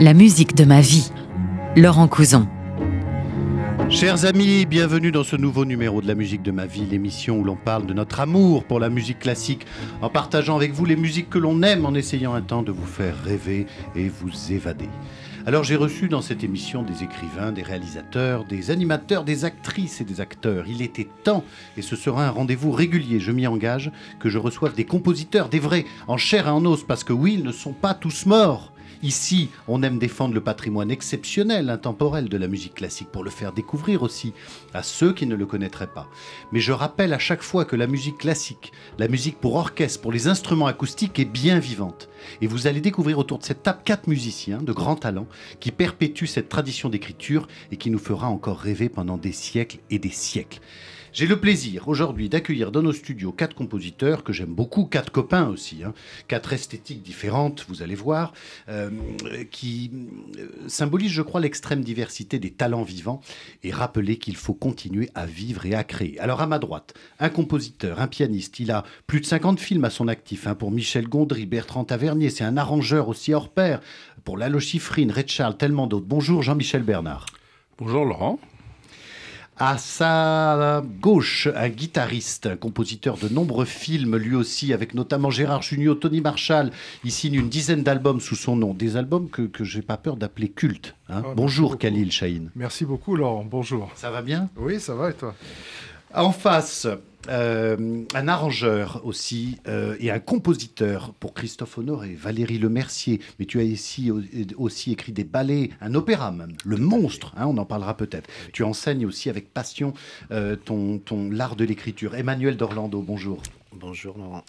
La musique de ma vie. Laurent Couson. Chers amis, bienvenue dans ce nouveau numéro de la musique de ma vie, l'émission où l'on parle de notre amour pour la musique classique, en partageant avec vous les musiques que l'on aime, en essayant un temps de vous faire rêver et vous évader. Alors j'ai reçu dans cette émission des écrivains, des réalisateurs, des animateurs, des actrices et des acteurs. Il était temps, et ce sera un rendez-vous régulier, je m'y engage, que je reçoive des compositeurs, des vrais, en chair et en os, parce que oui, ils ne sont pas tous morts. Ici, on aime défendre le patrimoine exceptionnel, intemporel de la musique classique pour le faire découvrir aussi à ceux qui ne le connaîtraient pas. Mais je rappelle à chaque fois que la musique classique, la musique pour orchestre, pour les instruments acoustiques est bien vivante. Et vous allez découvrir autour de cette table quatre musiciens de grand talent qui perpétuent cette tradition d'écriture et qui nous fera encore rêver pendant des siècles et des siècles. J'ai le plaisir aujourd'hui d'accueillir dans nos studios quatre compositeurs que j'aime beaucoup, quatre copains aussi, hein, quatre esthétiques différentes, vous allez voir, euh, qui euh, symbolisent, je crois, l'extrême diversité des talents vivants et rappeler qu'il faut continuer à vivre et à créer. Alors à ma droite, un compositeur, un pianiste, il a plus de 50 films à son actif hein, pour Michel Gondry, Bertrand Tavernier, c'est un arrangeur aussi hors pair pour Lalo Schifrin, Red Charles, tellement d'autres. Bonjour Jean-Michel Bernard. Bonjour Laurent. À sa gauche, un guitariste, un compositeur de nombreux films, lui aussi, avec notamment Gérard Jugnot, Tony Marshall. Il signe une dizaine d'albums sous son nom. Des albums que, que j'ai pas peur d'appeler cultes. Hein. Ah, Bonjour Khalil Shahin. Merci beaucoup Laurent, bonjour. Ça va bien? Oui, ça va et toi? En face, euh, un arrangeur aussi euh, et un compositeur pour Christophe Honoré, Valérie Lemercier. Mais tu as ici au- aussi écrit des ballets, un opéra même, Le Monstre, hein, on en parlera peut-être. Tu enseignes aussi avec passion euh, ton, ton l'art de l'écriture. Emmanuel d'Orlando, bonjour. Bonjour Laurent.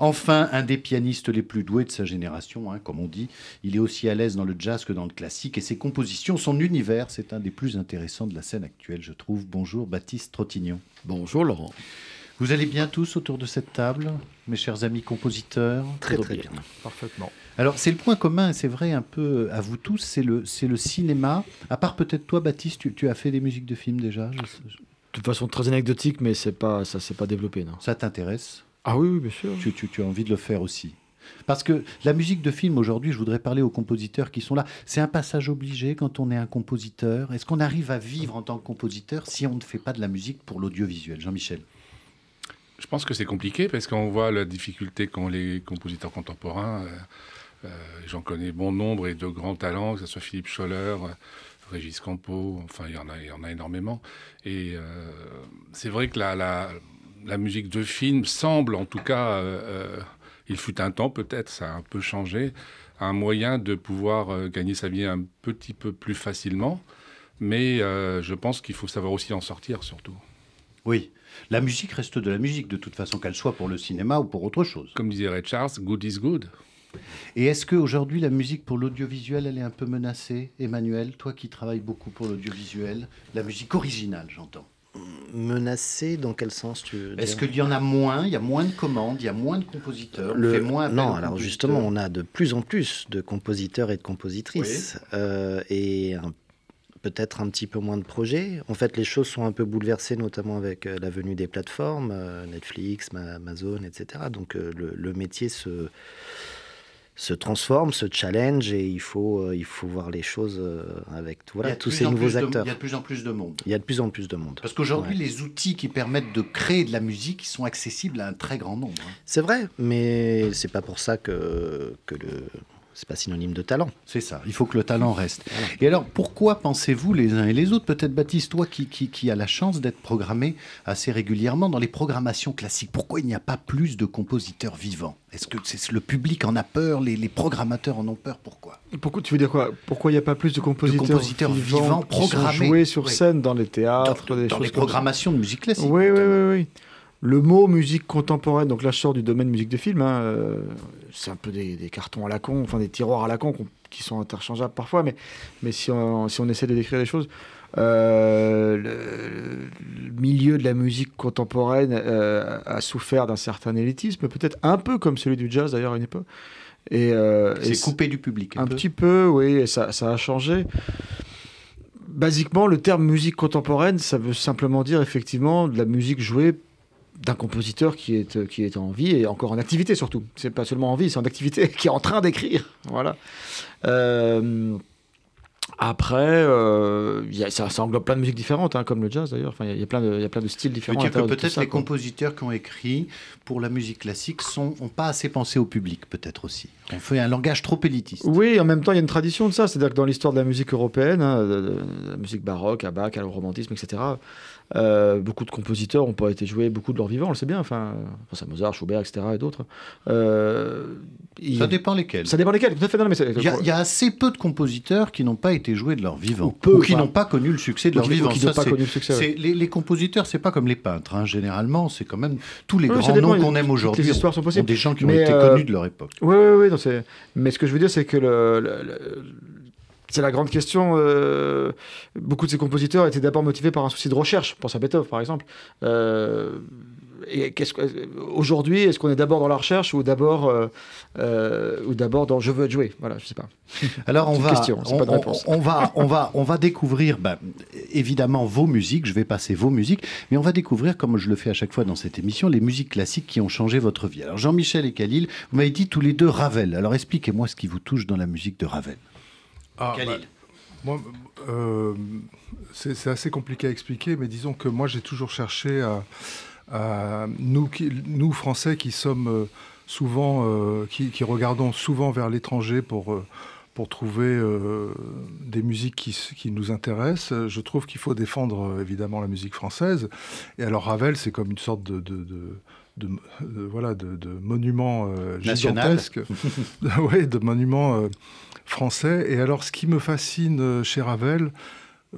Enfin, un des pianistes les plus doués de sa génération, hein, comme on dit. Il est aussi à l'aise dans le jazz que dans le classique et ses compositions, son univers, c'est un des plus intéressants de la scène actuelle, je trouve. Bonjour Baptiste Trottignon. Bonjour Laurent. Vous allez bien tous autour de cette table, mes chers amis compositeurs? Très Très très bien. bien. Parfaitement. Alors, c'est le point commun, c'est vrai un peu à vous tous, c'est le, c'est le cinéma. À part peut-être toi, Baptiste, tu, tu as fait des musiques de films déjà? Je- je- De toute façon très anecdotique, mais c'est pas, ça s'est pas développé, non. Ça t'intéresse? Ah oui, oui, bien sûr. tu, tu- tu as envie de le faire aussi parce que la musique de film aujourd'hui, je voudrais parler aux compositeurs qui sont là. C'est un passage obligé quand on est un compositeur. Est-ce qu'on arrive à vivre en tant que compositeur si on ne fait pas de la musique pour l'audiovisuel? Jean-Michel Je pense que c'est compliqué parce qu'on voit la difficulté qu'ont les compositeurs contemporains. Euh, euh, J'en connais bon nombre et de grands talents, que ce soit Philippe Scholler, Régis Campo, enfin il y en a, il y en a énormément. Et euh, c'est vrai que la, la, la musique de film semble, en tout cas, euh, euh, il fut un temps peut-être, ça a un peu changé, un moyen de pouvoir euh, gagner sa vie un petit peu plus facilement. Mais euh, je pense qu'il faut savoir aussi en sortir surtout. Oui. La musique reste de la musique, de toute façon, qu'elle soit pour le cinéma ou pour autre chose. Comme disait Ray Charles, good is good. Et est-ce qu'aujourd'hui, la musique pour l'audiovisuel, elle est un peu menacée? Emmanuel, toi qui travailles beaucoup pour l'audiovisuel, la musique originale, j'entends. Menacé dans quel sens tu Est-ce qu'il y en a moins Il y a moins de commandes, il y a moins de compositeurs, on Le- fait moins Non, alors justement, on a de plus en plus de compositeurs et de compositrices euh, et peut-être un petit peu moins de projets. En fait, les choses sont un peu bouleversées, notamment avec euh, la venue des plateformes, euh, Netflix, Ma- Amazon, etc. Donc euh, le, le métier se se transforme, se challenge et il faut, euh, il faut voir les choses euh, avec voilà, tous ces nouveaux de- acteurs. Il y a de plus en plus de monde. Il y a de plus en plus de monde. Parce qu'aujourd'hui, Ouais. les outils qui permettent de créer de la musique sont accessibles à un très grand nombre. hein. C'est vrai, mais c'est pas pour ça que, que le c'est pas synonyme de talent. C'est ça, il faut que le talent reste. Et alors, pourquoi pensez-vous les uns et les autres? Peut-être Baptiste, toi qui, qui, qui as la chance d'être programmé assez régulièrement dans les programmations classiques, pourquoi il n'y a pas plus de compositeurs vivants? Est-ce que c'est le public en a peur Les, les programmateurs en ont peur Pourquoi? Pourquoi, tu veux dire quoi? Pourquoi il n'y a pas plus de compositeurs, compositeurs vivants qui sont programmés. joués sur Oui. scène dans les théâtres, Dans, des dans choses les programmations de musique classique. Oui, oui, oui. Le mot musique contemporaine, donc là je sors du domaine musique de film, hein, euh, c'est un peu des, des cartons à la con, enfin des tiroirs à la con qui sont interchangeables parfois, mais, mais si, on, si on essaie de décrire les choses, euh, le, le milieu de la musique contemporaine euh, a souffert d'un certain élitisme, peut-être un peu comme celui du jazz d'ailleurs à une époque. Et, C'est coupé du public. un peu. petit peu, oui, et ça, ça a changé. Basiquement, le terme musique contemporaine, ça veut simplement dire effectivement de la musique jouée d'un compositeur qui est, qui est en vie et encore en activité surtout. C'est pas seulement en vie, c'est en activité, qui est en train d'écrire. Voilà. Euh, après, euh, y a, ça, ça, englobe plein de musiques différentes, hein, comme le jazz d'ailleurs. Enfin, il y, a plein de, y a plein de styles différents. dire que peut-être les quoi. compositeurs qui ont écrit pour la musique classique n'ont pas assez pensé au public, peut-être aussi. On fait un langage trop élitiste. Oui, en même temps, il y a une tradition de ça. C'est-à-dire que dans l'histoire de la musique européenne, hein, de, de, de, la musique baroque, à Bach, à le romantisme, etc., euh, beaucoup de compositeurs n'ont pas été joués beaucoup de leur vivant, on le sait bien. Enfin, enfin Mozart, Schubert, etc. et d'autres. Euh, ça dépend lesquels. Ça dépend lesquels, tout à fait. Il y, y, a assez peu de compositeurs qui n'ont pas été joués de leur vivant. Ou, peu, ou qui n'ont pas connu le succès de leur vivant. Qui ça, pas connu le succès, ouais. les, les, compositeurs, c'est pas comme les peintres. Hein. Généralement, c'est quand même tous les oui, grands noms qu'on aime aujourd'hui. Les histoires sont possibles. des gens qui mais ont été euh, connus de leur époque. Oui, oui, oui. Mais ce que je veux dire, c'est que le, le, le c'est la grande question. Euh, beaucoup de ces compositeurs étaient d'abord motivés par un souci de recherche. Pense à Beethoven, par exemple. Euh, et qu'est-ce que, aujourd'hui, est-ce qu'on est d'abord dans la recherche ou d'abord, euh, euh, ou d'abord dans je veux être joué Voilà, je sais pas. Alors on va, question, on, pas de on, on, va, on va, on va découvrir, ben, évidemment vos musiques. Je vais passer vos musiques, mais on va découvrir, comme je le fais à chaque fois dans cette émission, les musiques classiques qui ont changé votre vie. Alors Jean-Michel et Khalil, vous m'avez dit tous les deux Ravel. Alors expliquez-moi ce qui vous touche dans la musique de Ravel. Ah, bah, moi, euh, c'est assez compliqué à expliquer, mais disons que moi j'ai toujours cherché à, à nous, qui, nous Français qui sommes souvent, euh, qui, qui, regardons souvent vers l'étranger pour euh, pour trouver euh, des musiques qui, qui, nous intéressent, je trouve qu'il faut défendre euh, évidemment la musique française. Et alors Ravel, c'est comme une sorte de, de, de de, de, voilà, de, de monument euh, gigantesque, oui, de monument euh, français. Et alors, ce qui me fascine chez Ravel,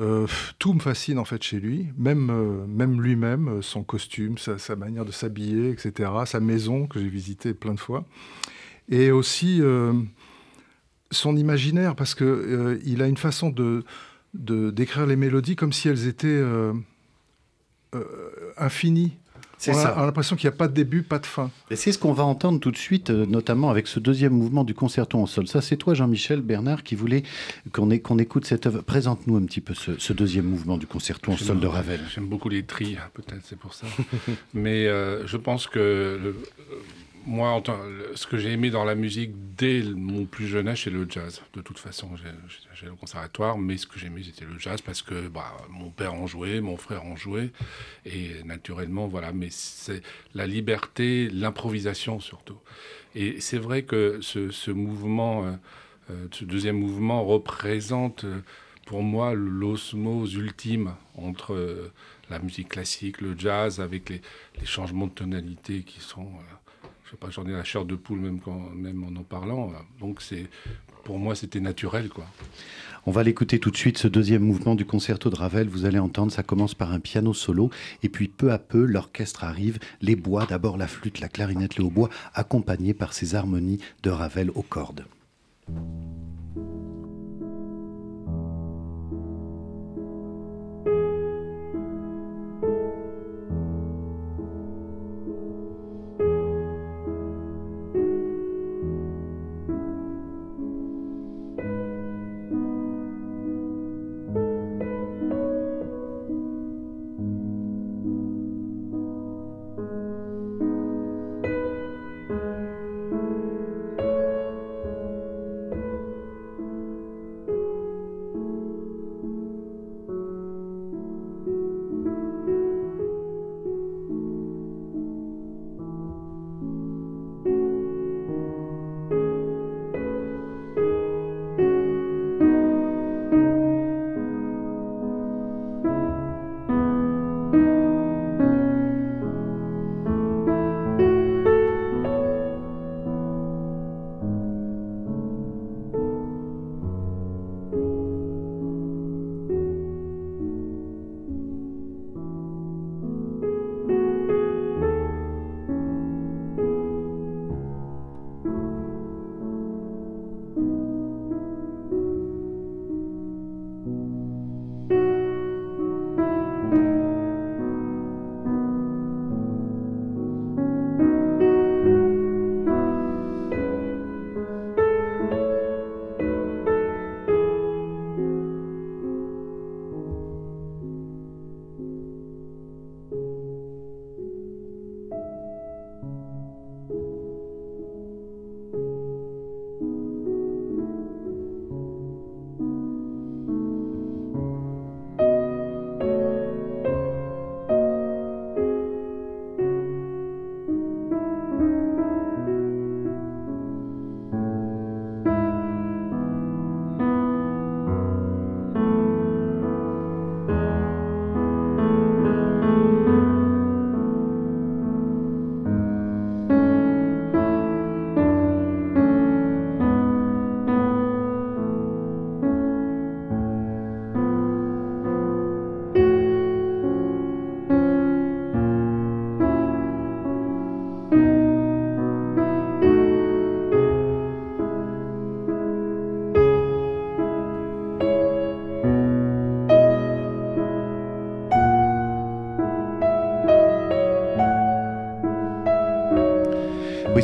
euh, tout me fascine en fait chez lui, même, euh, même lui-même, son costume, sa, sa manière de s'habiller, etc., sa maison que j'ai visitée plein de fois, et aussi euh, son imaginaire, parce que il a une façon de d'écrire les mélodies comme si elles étaient infinies. On a, a l'impression qu'il n'y a pas de début, pas de fin. Et c'est ce qu'on va entendre tout de suite, euh, notamment avec ce deuxième mouvement du concerto en sol. Ça, c'est toi, Jean-Michel Bernard, qui voulait qu'on qu écoute cette œuvre. Présente-nous un petit peu ce, ce, deuxième mouvement du concerto en sol de Ravel. J'aime beaucoup les tris, peut-être, c'est pour ça. Mais euh, je pense que le, moi, ce que j'ai aimé dans la musique dès mon plus jeune âge, c'est le jazz. De toute façon, j'ai le conservatoire, mais ce que j'aimais, c'était le jazz parce que bah, mon père en jouait, mon frère en jouait, et naturellement, voilà. Mais c'est la liberté, l'improvisation surtout. Et c'est vrai que ce, ce mouvement, euh, ce deuxième mouvement représente pour moi l'osmose ultime entre euh, la musique classique, le jazz, avec les, changements de tonalité qui sont... Euh, pas, j'en ai la chair de poule même, quand, même en en parlant. Donc c'est, pour moi, c'était naturel, quoi. On va l'écouter tout de suite, ce deuxième mouvement du concerto de Ravel. Vous allez entendre, ça commence par un piano solo, et puis peu à peu, l'orchestre arrive, les bois, d'abord la flûte, la clarinette, le hautbois, accompagnés par ces harmonies de Ravel aux cordes.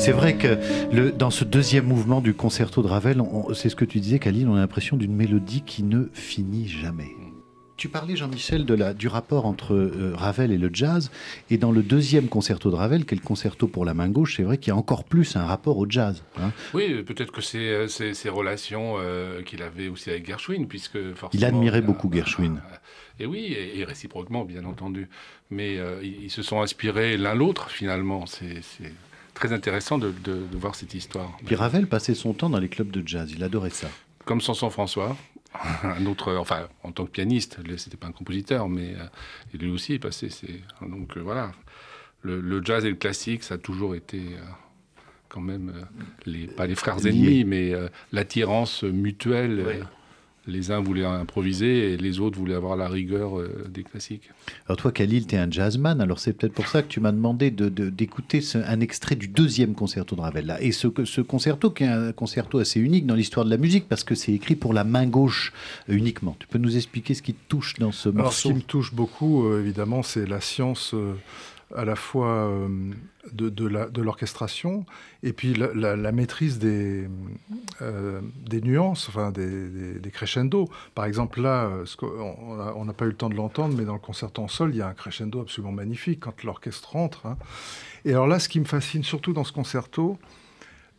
C'est vrai que le, dans ce deuxième mouvement du concerto de Ravel, c'est ce que tu disais, Khalil, on a l'impression d'une mélodie qui ne finit jamais. Tu parlais, Jean-Michel, de la, du rapport entre euh, Ravel et le jazz. Et dans le deuxième concerto de Ravel, qui est le concerto pour la main gauche, c'est vrai qu'il y a encore plus un rapport au jazz. Hein. Oui, peut-être que c'est euh, ces relations euh, qu'il avait aussi avec Gershwin, puisque forcément... Il admirait beaucoup Gershwin. et oui, et, réciproquement, bien entendu. Mais ils, se sont inspirés l'un l'autre, finalement. C'est très intéressant de, de, voir cette histoire. Puis Ravel passait son temps dans les clubs de jazz. Il adorait ça. Comme Sanson François, un autre, enfin, en tant que pianiste, c'était pas un compositeur, mais euh, lui aussi est passé. donc euh, voilà, le, jazz et le classique, ça a toujours été euh, quand même les, pas les frères ennemis, mais l'attirance mutuelle les uns voulaient improviser et les autres voulaient avoir la rigueur euh, des classiques. Alors toi, Khalil, tu es un jazzman, alors c'est peut-être pour ça que tu m'as demandé d'écouter de, un extrait du deuxième concerto de Ravel. Là. Et ce, ce concerto, qui est un concerto assez unique dans l'histoire de la musique, parce que c'est écrit pour la main gauche euh, uniquement. Tu peux nous expliquer ce qui te touche dans ce morceau alors, Ce qui me touche beaucoup, euh, évidemment, c'est la science à la fois euh, de, l'orchestration et puis la, maîtrise des, euh, des nuances, enfin des, des, crescendo. Par exemple, là, euh, on n'a pas eu le temps de l'entendre, mais dans le concerto en sol, il y a un crescendo absolument magnifique quand l'orchestre rentre. Hein. Et alors là, ce qui me fascine surtout dans ce concerto,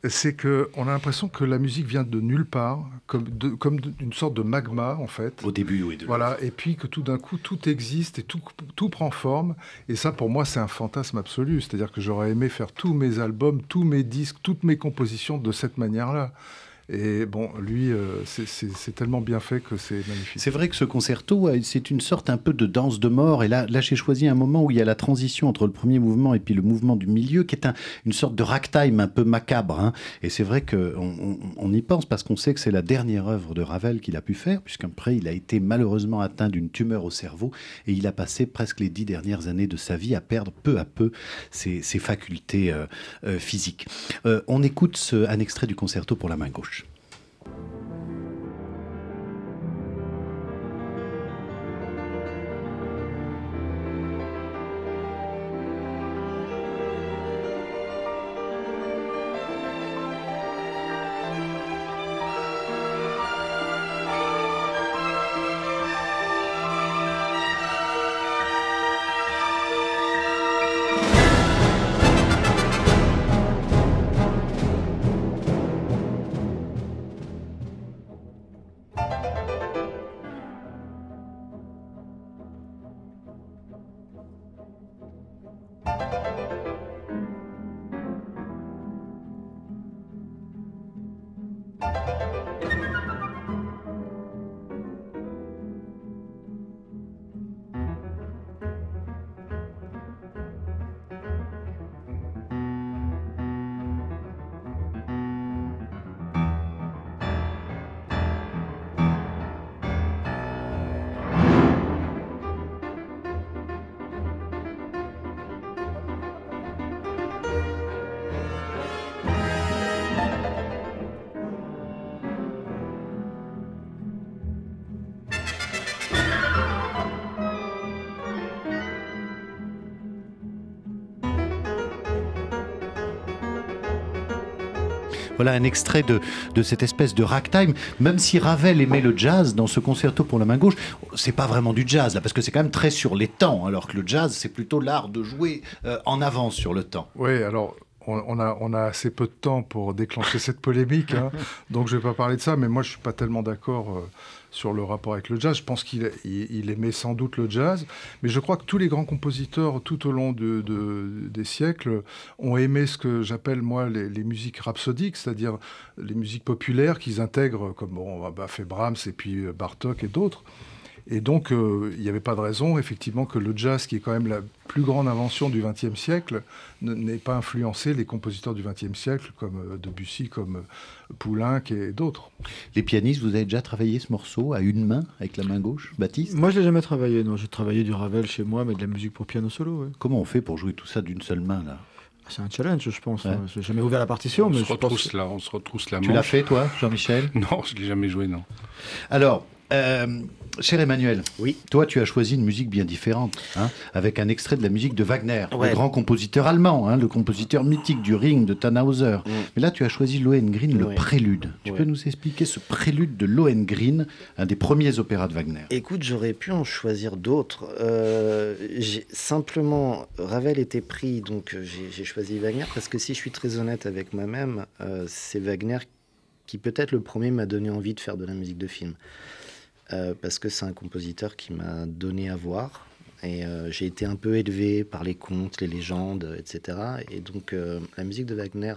c'est qu'on a l'impression que la musique vient de nulle part, comme, de, comme une sorte de magma, en fait. Au début, oui. voilà, et puis que tout d'un coup, tout existe et tout, tout prend forme. Et ça, pour moi, c'est un fantasme absolu. C'est-à-dire que j'aurais aimé faire tous mes albums, tous mes disques, toutes mes compositions de cette manière-là. Et bon, lui, euh, c'est tellement bien fait que c'est magnifique. C'est vrai que ce concerto, c'est une sorte un peu de danse de mort. Et là, j'ai choisi un moment où il y a la transition entre le premier mouvement et puis le mouvement du milieu, qui est un, une sorte de ragtime un peu macabre. Hein. Et c'est vrai qu'on on, y pense parce qu'on sait que c'est la dernière œuvre de Ravel qu'il a pu faire, puisqu'après, il a été malheureusement atteint d'une tumeur au cerveau et il a passé presque les dix dernières années de sa vie à perdre peu à peu ses, facultés euh, euh, physiques. on écoute ce, un extrait du concerto pour la main gauche. Thank you. Voilà un extrait de, de cette espèce de ragtime. Même si Ravel aimait le jazz dans ce concerto pour la main gauche, c'est pas vraiment du jazz là, parce que c'est quand même très sur les temps, alors que le jazz c'est plutôt l'art de jouer euh, en avance sur le temps. Oui, alors on, a, on, a, assez peu de temps pour déclencher cette polémique, hein. donc je vais pas parler de ça, mais moi je suis pas tellement d'accord. Euh, sur le rapport avec le jazz. Je pense qu'il il, aimait sans doute le jazz, mais je crois que tous les grands compositeurs tout au long de, des siècles ont aimé ce que j'appelle moi les, musiques rhapsodiques, c'est-à-dire les musiques populaires qu'ils intègrent, comme bon, bah, fait Brahms et puis euh, Bartok et d'autres. Et donc, euh, il n'y avait pas de raison, effectivement, que le jazz, qui est quand même la plus grande invention du XXe siècle, n'ait pas influencé les compositeurs du XXe siècle, comme euh, Debussy, comme euh, Poulenc et d'autres. Les pianistes, vous avez déjà travaillé ce morceau à une main, avec la main gauche, Baptiste? Moi, je ne l'ai jamais travaillé, non. J'ai travaillé du Ravel chez moi, mais de la musique pour piano solo. Comment on fait pour jouer tout ça d'une seule main, là? C'est un challenge, je pense. Je n'ai jamais ouvert la partition, on mais se retrousse là, on se retrousse la Tu l'as fait, toi, Jean-Michel? Non, je l'ai jamais joué, non. Alors, Euh, cher Emmanuel, oui. toi tu as choisi une musique bien différente, hein, avec un extrait de la musique de Wagner, Ouais. le grand compositeur allemand, hein, le compositeur mythique du Ring de Tannhauser. Mm. Mais là tu as choisi Lohengrin, le Ouais. prélude. Tu Ouais. peux nous expliquer ce prélude de Lohengrin, un des premiers opéras de Wagner? Écoute, j'aurais pu en choisir d'autres. Euh, simplement, Ravel était pris, donc euh, j'ai j'ai choisi Wagner parce que si je suis très honnête avec moi-même, euh, c'est Wagner qui peut-être le premier m'a donné envie de faire de la musique de film. Euh, parce que c'est un compositeur qui m'a donné à voir. Et euh, j'ai été un peu élevé par les contes, les légendes, etc. Et donc euh, la musique de Wagner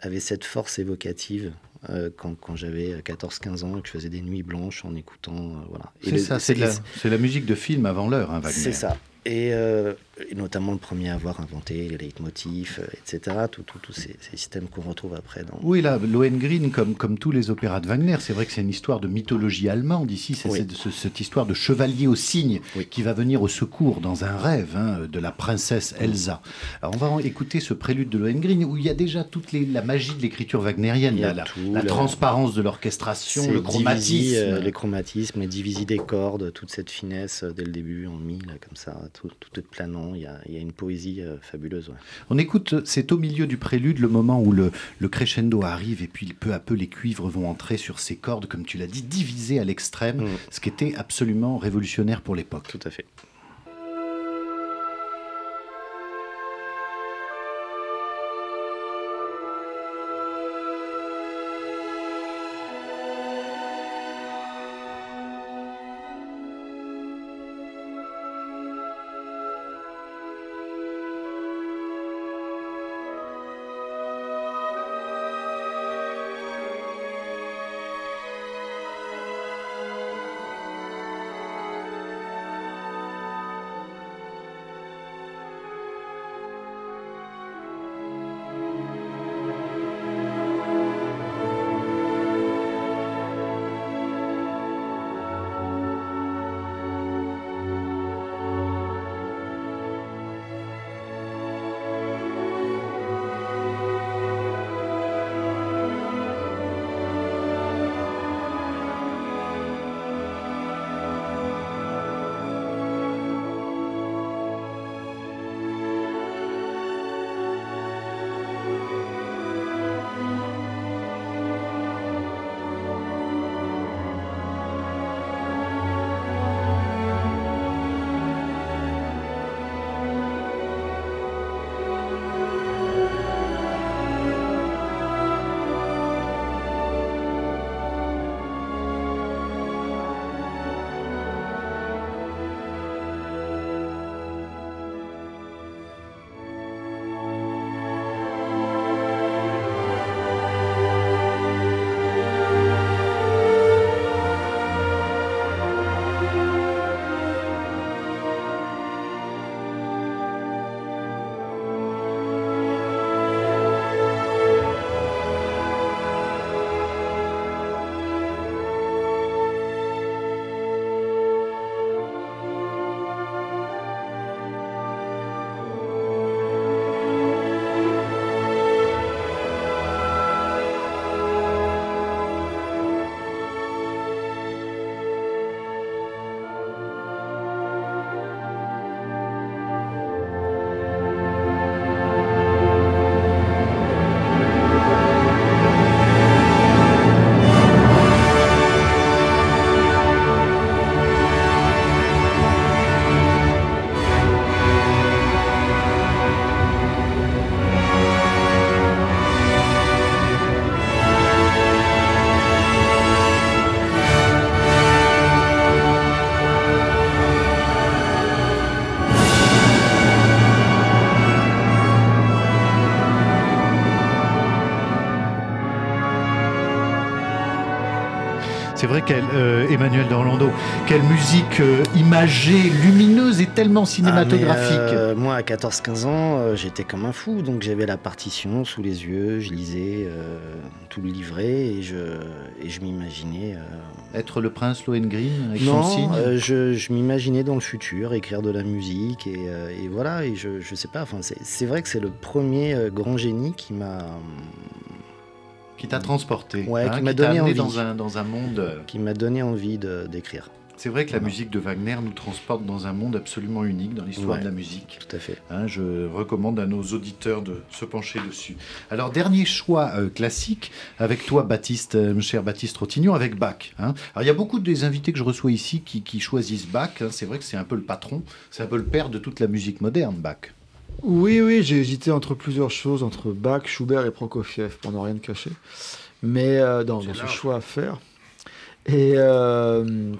avait cette force évocative euh, quand, quand j'avais 14-15 ans et que je faisais des nuits blanches en écoutant. euh, voilà. C'est ça, c'est la, la musique de film avant l'heure, hein, Wagner. c'est ça. Et, euh, notamment le premier à avoir inventé les leitmotifs, euh, etc. Tous tout, tous ces, ces systèmes qu'on retrouve après dans. Oui, là, Lohengrin, comme, comme tous les opéras de Wagner, c'est vrai que c'est une histoire de mythologie allemande. Ici, c'est Oui. cette, ce- cette histoire de chevalier au cygne Oui. qui va venir au secours dans un rêve hein, de la princesse Elsa. Alors, on va écouter ce prélude de Lohengrin où il y a déjà toute les- la magie de l'écriture wagnérienne, a la, la- tout, le- transparence de l'orchestration, le divisé, chromatisme. euh, les chromatismes, les divisés des cordes, toute cette finesse euh, dès le début en mi, là, comme ça, tout, tout est planant. Il y a, il y a une poésie euh, fabuleuse. ouais. On écoute, c'est au milieu du prélude, le moment où le, le crescendo arrive et puis peu à peu les cuivres vont entrer sur ces cordes, comme tu l'as dit, divisées à l'extrême, Mm. ce qui était absolument révolutionnaire pour l'époque. Tout à fait. Vrai qu'elle, euh, Emmanuel d'Orlando, quelle musique euh, imagée, lumineuse et tellement cinématographique. Ah, mais, euh, moi, à 14-15 ans, euh, j'étais comme un fou. Donc, j'avais la partition sous les yeux, je lisais euh, tout le livret et je, et je m'imaginais. euh, Être le prince Lohengrin avec son non, signe. euh, je, je m'imaginais dans le futur écrire de la musique et, euh, et voilà. Et je, je sais pas. Enfin, c'est, vrai que c'est le premier grand génie qui m'a Qui t'a transporté. Ouais, hein, qui m'a donné envie. dans un, dans un monde. Qui m'a donné envie d'écrire. C'est vrai que la musique de Wagner nous transporte dans un monde absolument unique dans l'histoire Ouais. de la musique. Tout à fait. Hein, je recommande à nos auditeurs de se pencher dessus. Alors, dernier choix euh, classique, avec toi, Baptiste, euh, cher Baptiste Rotignon, avec Bach. hein. Alors, il y a beaucoup des invités que je reçois ici qui, qui choisissent Bach. hein. C'est vrai que c'est un peu le patron, c'est un peu le père de toute la musique moderne, Bach. Oui, oui, j'ai hésité entre plusieurs choses, entre Bach, Schubert et Prokofiev, pour ne rien cacher. Mais euh, dans, dans ce choix à faire. Et euh,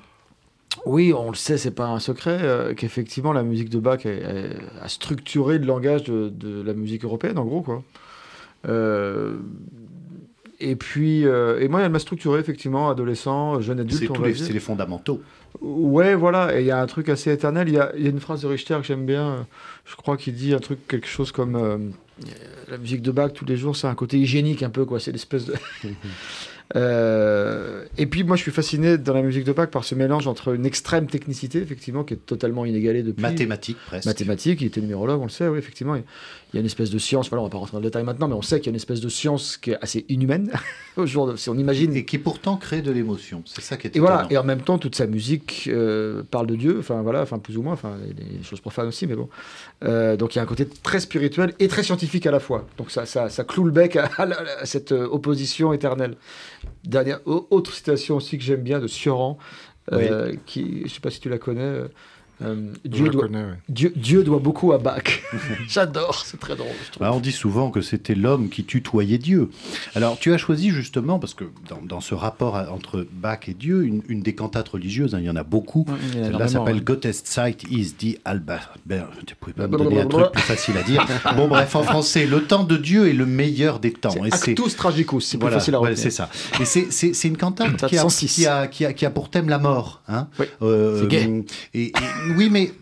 oui, on le sait, c'est pas un secret, euh, qu'effectivement la musique de Bach a structuré le langage de, de la musique européenne, en gros, quoi. Et puis, euh, et moi, elle m'a structuré, effectivement, adolescent, jeune adulte, C'est les, c'est les fondamentaux. Ouais, voilà, et il y a un truc assez éternel. Il y a, y a une phrase de Richter que j'aime bien, je crois qu'il dit un truc, quelque chose comme euh, euh, la musique de Bach tous les jours, c'est un côté hygiénique un peu, quoi. C'est l'espèce de. Euh, et puis moi je suis fasciné dans la musique de Bach par ce mélange entre une extrême technicité, effectivement, qui est totalement inégalée depuis. Mathématiques, presque. Mathématiques, il était numérologue, on le sait, oui, effectivement. Il il y a une espèce de science, voilà, on va pas rentrer dans le détail maintenant, mais on sait qu'il y a une espèce de science qui est assez inhumaine. Si on imagine Et qui pourtant crée de l'émotion. C'est ça qui est et voilà, et en même temps, toute sa musique euh, parle de Dieu, enfin voilà, enfin plus ou moins, enfin les choses profanes aussi, mais bon. Euh, donc il y a un côté très spirituel et très scientifique à la fois. Donc ça, ça, ça cloue le bec à, à la- à cette euh, opposition éternelle. Dernière, au- autre citation aussi que j'aime bien de Sioran, euh, qui, je sais pas si tu la connais. Euh, Dieu, doit, connais, ouais. Dieu, Dieu doit beaucoup à Bach. J'adore, c'est très drôle. je. Bah, on dit souvent que c'était l'homme qui tutoyait Dieu. Alors, tu as choisi justement, parce que dans, dans ce rapport à- entre Bach et Dieu, une, une des cantates religieuses, hein, il y en a beaucoup. Ouais, Celle-là énormément, s'appelle ouais. Gottest Zeit is die Alba. Ben, tu pouvais pas me donner un truc plus facile à dire. Bon, bref, en français, le temps de Dieu est le meilleur des temps. C'est Actus Tragicus, c'est plus voilà, facile à retenir. c'est ça. Et c'est- une cantate qui a, 106. qui, a, qui, a, qui a pour thème la mort. Hein Oui, Euh, c'est gay. Et, et- oui, mais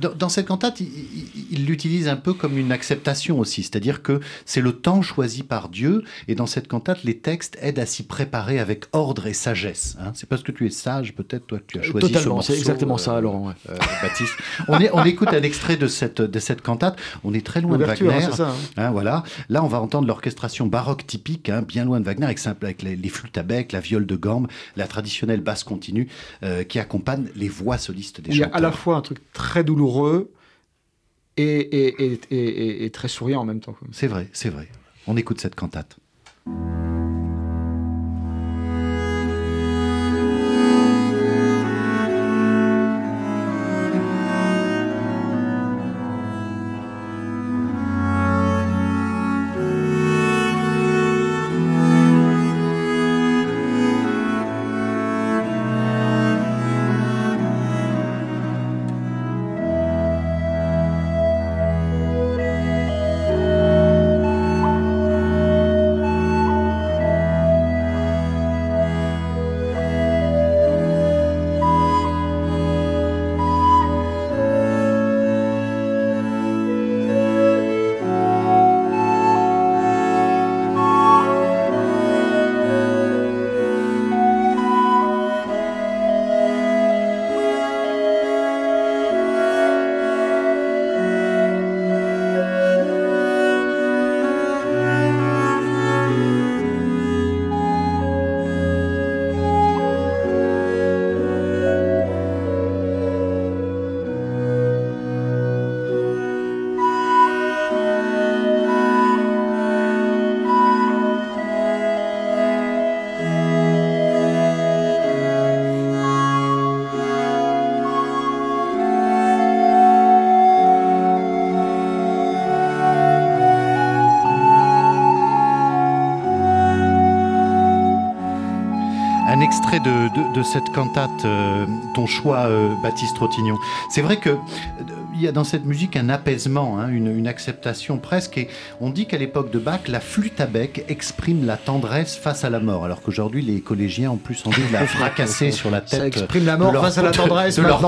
dans, dans cette cantate, il- il il l'utilise un peu comme une acceptation aussi. C'est-à-dire que c'est le temps choisi par Dieu. Et dans cette cantate, les textes aident à s'y préparer avec ordre et sagesse. Hein c'est parce que tu es sage, peut-être, toi, que tu as choisi ce Totalement, morceau. c'est exactement ça, euh, Laurent. ouais. euh, Baptiste. On, est, on écoute un extrait de cette, de cette cantate. On est très loin de hein, Wagner. ça. hein. Hein, voilà. Là, on va entendre l'orchestration baroque typique, hein, bien loin de Wagner, avec, simple, avec les, les flûtes à bec, la viole de gambe, la traditionnelle basse continue euh, qui accompagne les voix solistes des où il y a chanteurs. à la fois un truc très douloureux et, et, très souriant en même temps. C'est vrai, c'est vrai. On écoute cette cantate. De, cette cantate, euh, ton choix, euh, Baptiste Rotignon. C'est vrai que y a dans cette musique un apaisement, hein, une, une acceptation presque. Et on dit qu'à l'époque de Bach, la flûte à bec exprime la tendresse face à la mort, alors qu'aujourd'hui les collégiens ont plus envie de la fracasser sur la tête. Ça exprime la mort leur- face à la tendresse de leur-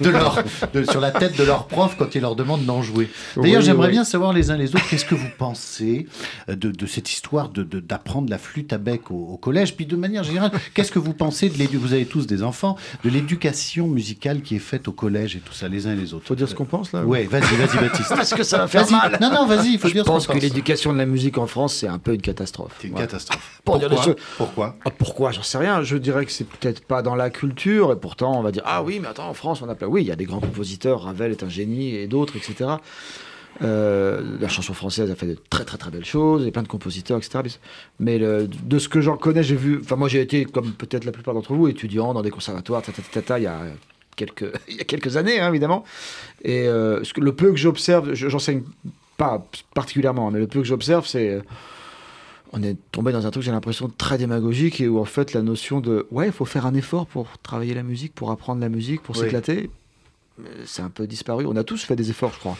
de leur, de- sur la tête de leur prof quand il leur demande d'en jouer. D'ailleurs, Oui, j'aimerais oui. bien savoir les uns les autres, qu'est-ce que vous pensez euh, de, cette histoire d'apprendre la flûte à bec au, au collège? Puis de manière générale, qu'est-ce que vous pensez de l'éducation Vous avez tous des enfants, de l'éducation musicale qui est faite au collège et tout ça, les uns et les autres? Faut dire ce qu'on pense. Pense là Ouais, vas-y, vas-y, Baptiste. Parce que ça va faire mal. Non, non, vas-y, il faut Je dire ce pense que l'éducation de la musique en France, c'est un peu une catastrophe. C'est une catastrophe. Pour dire les Pourquoi choses. Pourquoi Ah, pourquoi J'en sais rien. Je dirais que c'est peut-être pas dans la culture, et pourtant on va dire ah oui, mais attends, en France, on a plein. Oui, il y a des grands compositeurs. Ravel est un génie, et d'autres, etc. Euh, la chanson française a fait de très très très belles choses, et plein de compositeurs, etc. Mais le- de ce que j'en connais, j'ai vu. Enfin, moi, j'ai été comme peut-être la plupart d'entre vous, étudiant dans des conservatoires, tata, tata, tata, il y a quelques il y a quelques années, hein, évidemment. Et euh, ce que- le peu que j'observe, je- j'enseigne pas particulièrement, mais le peu que j'observe, c'est euh, on est tombé dans un truc, j'ai l'impression, très démagogique et où en fait la notion de ouais, il faut faire un effort pour travailler la musique, pour apprendre la musique, pour Oui. s'éclater, euh, c'est un peu disparu. On a tous fait des efforts, je crois.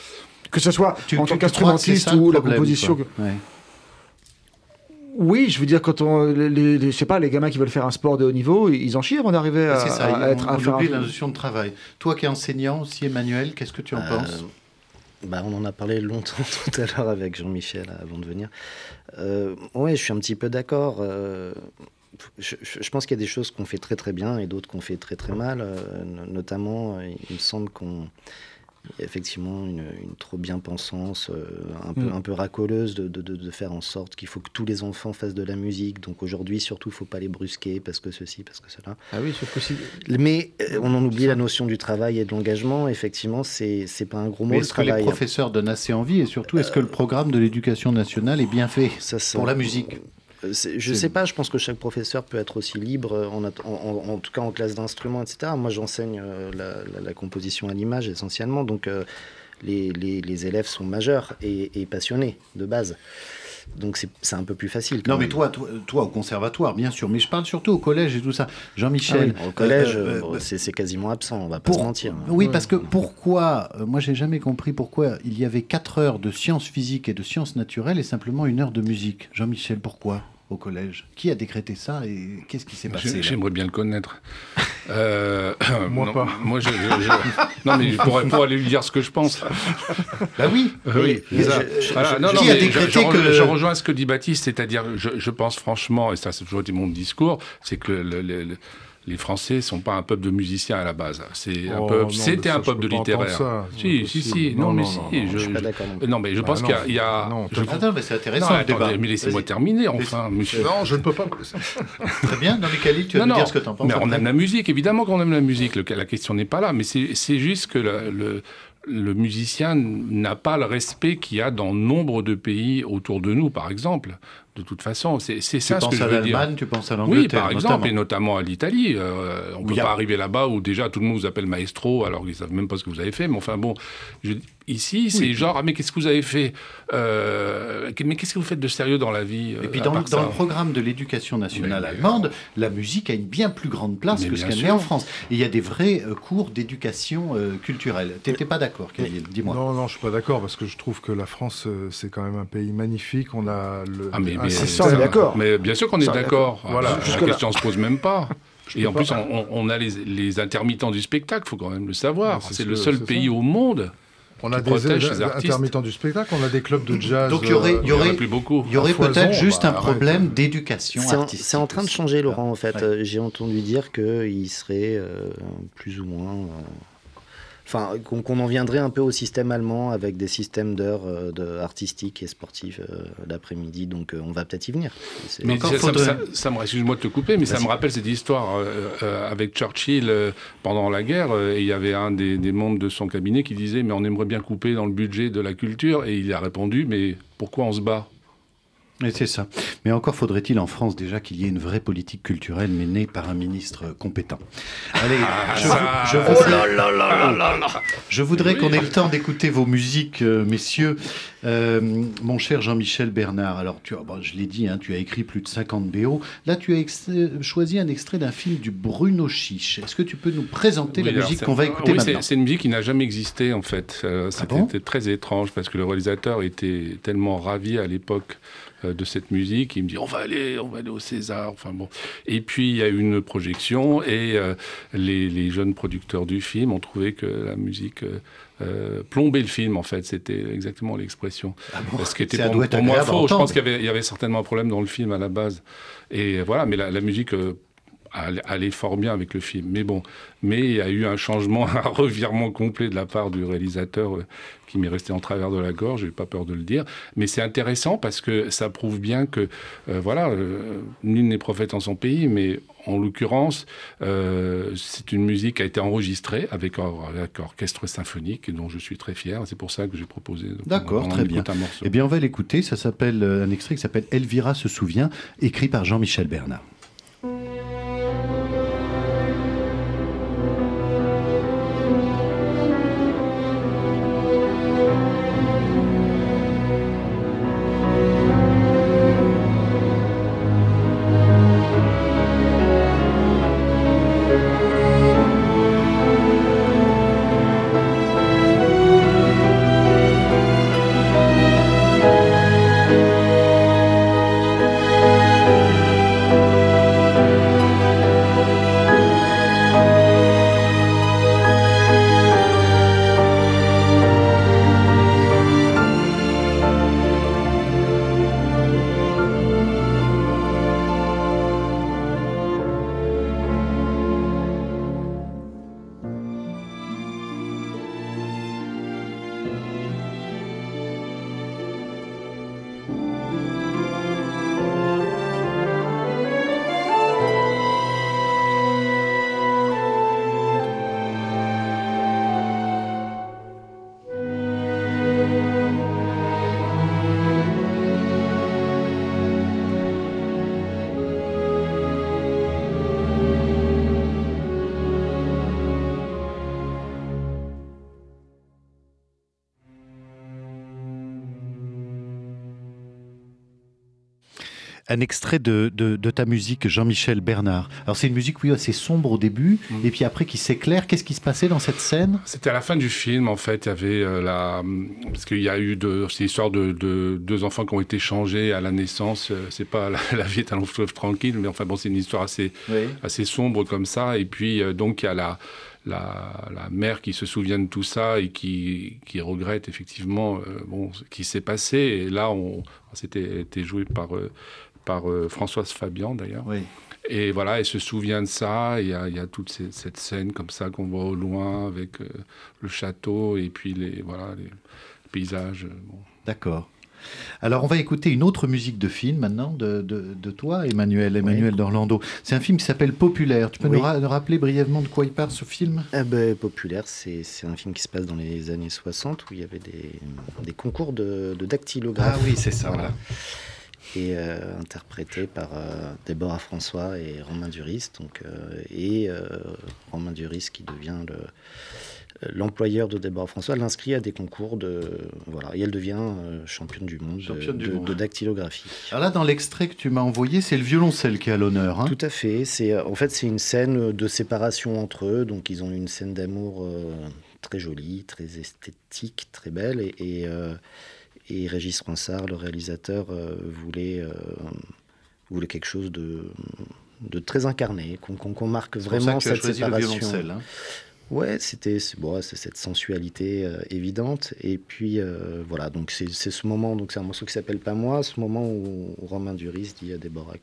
Que ce soit Tu- en tant qu'instrumentiste ou la composition. que- Ouais. Oui, je veux dire, quand on. Les, les- je sais pas, les gamins qui veulent faire un sport de haut niveau, ils en chient avant d'arriver à, ça, à on, être. à on faire oublie un- la notion de travail. Toi qui es enseignant aussi, Emmanuel, qu'est-ce que tu en Euh, penses? bah, on en a parlé longtemps tout à l'heure avec Jean-Michel avant de venir. Euh, ouais, je suis un petit peu d'accord. euh, je, pense qu'il y a des choses qu'on fait très très bien et d'autres qu'on fait très très mal. euh, no- notamment, euh, il me semble qu'on il y a effectivement une, une trop bien pensance, euh, un, peu, Mm. un peu racoleuse de, de- de- de faire en sorte qu'il faut que tous les enfants fassent de la musique. Donc aujourd'hui, surtout, il ne faut pas les brusquer parce que ceci, parce que cela. Ah oui, Mais euh, on en oublie la notion du travail et de l'engagement. Effectivement, c'est c'est pas un gros mot est-ce que les travail. professeurs donnent assez envie? Et surtout, est-ce que le programme de l'éducation nationale est bien fait Ça, ça- pour la musique? Euh, Je C'est- sais pas, je pense que chaque professeur peut être aussi libre, euh, en, at- en- en- en tout cas en classe d'instruments, etc. Moi, j'enseigne euh, la, la- la composition à l'image essentiellement, donc euh, les, les- les élèves sont majeurs et, et passionnés de base. Donc c'est un peu plus facile. Non, mais toi, toi, toi, au conservatoire, bien sûr. Mais je parle surtout au collège et tout ça. Jean-Michel. Au collège, euh, euh, bon, c'est quasiment absent, on va pas pour- se mentir. Oui, parce que pourquoi euh, Moi, j'ai jamais compris pourquoi il y avait 4 heures de sciences physiques et de sciences naturelles et simplement une heure de musique. Jean-Michel, pourquoi? Au collège Qui a décrété ça et qu'est-ce qui s'est passé J'aimerais bien le connaître. Euh, Moi non, pas. Moi, je, je- je- non, mais je pourrais pas aller lui dire ce que je pense. Bah oui. Euh, oui, Voilà, non, qui a décrété re- que- je rejoins ce que dit Baptiste, c'est-à-dire, je, je pense franchement, et ça c'est toujours été mon discours, c'est que le- le- le- le- les Français sont pas un peuple de musiciens à la base. C'est un Oh, peuple, c'était un peuple de littéraires. Si, si, si. Non, Non, mais non, si. non, je, non, je suis pas je- d'accord non plus. non, mais je Bah pense qu'il y a, y a- non, je- toi, Attends, mais c'est Non, intéressant le débat. attendez, mais laissez-moi terminer, enfin, monsieur. Non, je ne peux pas. Très bien. Non, mais Khalil, tu vas dire ce que tu en penses. Mais on aime la musique, évidemment qu'on aime la musique. La question n'est pas là, mais c'est juste que le, le- le musicien n'a pas le respect qu'il y a dans nombre de pays autour de nous, par exemple. De toute façon, c'est c'est Tu ça ce que penses je à veux dire. l'Allemagne, tu penses à l'Angleterre. Oui, par exemple, notamment. et notamment à l'Italie. Euh, on ne peut a- pas arriver là-bas où déjà tout le monde vous appelle maestro alors qu'ils ne savent même pas ce que vous avez fait. Mais enfin bon, je- ici, c'est genre, ah mais qu'est-ce que vous avez fait Euh, Mais qu'est-ce que vous faites de sérieux dans la vie Et puis euh, à dans, part dans ça le programme de l'éducation nationale Mais- allemande, la musique a une bien plus grande place Mais que ce qu'elle n'est en France. Et il y a des vrais euh, cours d'éducation euh, culturelle. Tu n'étais pas d'accord, Khalil Dis-moi. Non, non, je suis pas d'accord parce que je trouve que la France, euh, c'est quand même un pays magnifique. On a le. Ah mais, un mais- ça, on est d'accord. Mais bien sûr qu'on est Ça, d'accord. Voilà. La question se pose même pas. Et en plus, on, on a les, les intermittents du spectacle, faut quand même le savoir. C'est C'est ce le seul c'est pays ça. au monde. On a qui des protège aides- les artistes. intermittents du spectacle, on a des clubs de jazz. Donc, il y aurait- euh, il y aurait- en a plus beaucoup. Il y aurait peut-être juste bah, un problème d'éducation C'est en, artistique. c'est en train de changer, Laurent, en fait. Ouais. Euh, J'ai entendu dire qu'il serait euh, plus ou moins. euh, Enfin, qu'on en viendrait un peu au système allemand avec des systèmes d'heures euh, de- artistiques et sportives euh, l'après-midi. Donc, euh, on va peut-être y venir. Mais encore ça, ça- faudrait- ça- ça me excuse-moi de te couper, mais ça me rappelle cette histoire euh, euh, avec Churchill euh, pendant la guerre. euh, et il y avait un des, des membres de son cabinet qui disait Mais on aimerait bien couper dans le budget de la culture. Et il a répondu Mais pourquoi on se bat? C'est ça. Mais encore faudrait-il en France déjà qu'il y ait une vraie politique culturelle menée par un ministre compétent. Allez, je, voudrais, qu'on ait le temps d'écouter vos musiques, euh, messieurs. Euh, mon cher Jean-Michel Bernard, alors tu as, bon, je l'ai dit, hein, tu as écrit plus de 50 BO. Là, tu as ex- choisi un extrait d'un film du Bruno Chiche. Est-ce que tu peux nous présenter Oui, la musique qu'on va écouter oui, c'est- maintenant? C'est une musique qui n'a jamais existé en fait. Euh, C'était bon? très étrange parce que le réalisateur était tellement ravi à l'époque euh, de cette musique. Il me dit on va aller, on va aller au César. Enfin bon. Et puis il y a eu une projection et euh, les, les jeunes producteurs du film ont trouvé que la musique euh, euh, plombait le film en fait. C'était exactement l'expression. Ce qui était pour, moi faux. Je pense qu'il y avait, il y avait certainement un problème dans le film à la base. Et voilà, mais la, la musique. Allait fort bien avec le film. Mais bon, mais il y a eu un changement, un revirement complet de la part du réalisateur euh, qui m'est resté en travers de la gorge, j'ai pas peur de le dire. Mais c'est intéressant parce que ça prouve bien que, euh, voilà, euh, nul n'est prophète en son pays, mais en l'occurrence, c'est une musique qui a été enregistrée avec, avec orchestre symphonique et dont je suis très fier. C'est pour ça que j'ai proposé. D'accord, très bien. Eh bien, on va l'écouter. Ça s'appelle un extrait qui s'appelle Elvira se souvient, écrit par Jean-Michel Bernard. Un extrait de, de, ta musique, Jean-Michel Bernard. Alors c'est une musique, oui, assez sombre au début, mm. et puis après qui s'éclaire. Qu'est-ce qui se passait dans cette scène? C'était à la fin du film, en fait. Il y avait euh, la... Parce qu'il y a eu de... C'est l'histoire de, de, deux enfants qui ont été changés à la naissance. Euh, c'est pas la, vie est un long fleuve tranquille, mais enfin bon, c'est une histoire assez, assez sombre comme ça. Et puis, euh, donc, il y a la... La, la, mère qui se souvient de tout ça et qui, qui regrette effectivement bon, ce qui s'est passé. Et là, on, c'était été joué par, par euh, Françoise Fabian d'ailleurs. Et voilà, elle se souvient de ça. Il y a, toute cette scène comme ça qu'on voit au loin avec euh, le château et puis les, voilà, les paysages. Euh, D'accord. Alors, on va écouter une autre musique de film maintenant de, de, toi, Emmanuel, Emmanuel d'Orlando. C'est un film qui s'appelle Populaire. Tu peux nous, rappeler brièvement de quoi il parle ce film? Eh ben, Populaire, c'est un film qui se passe dans les années 60 où il y avait des, des concours de, dactylographie. Ah oui, c'est ça. Voilà et euh, interprété par euh, Déborah François et Romain Duris. Donc, euh, et Romain Duris qui devient le, l'employeur de Déborah François l'inscrit à des concours de voilà et elle devient championne du monde, de, dactylographie. Alors là dans l'extrait que tu m'as envoyé c'est le violoncelle qui est à l'honneur. Hein Tout à fait c'est en fait c'est une scène de séparation entre eux donc ils ont une scène d'amour très jolie très esthétique très belle et, et Régis Ronsard, le réalisateur, euh, voulait, euh, voulait quelque chose de, de très incarné, qu'on marque vraiment cette séparation. Le hein. Ouais, c'était bon, cette sensualité euh, évidente. Et puis voilà, donc c'est ce moment, donc c'est un morceau qui s'appelle Pas moi, ce moment où, Romain Duris dit à Déborah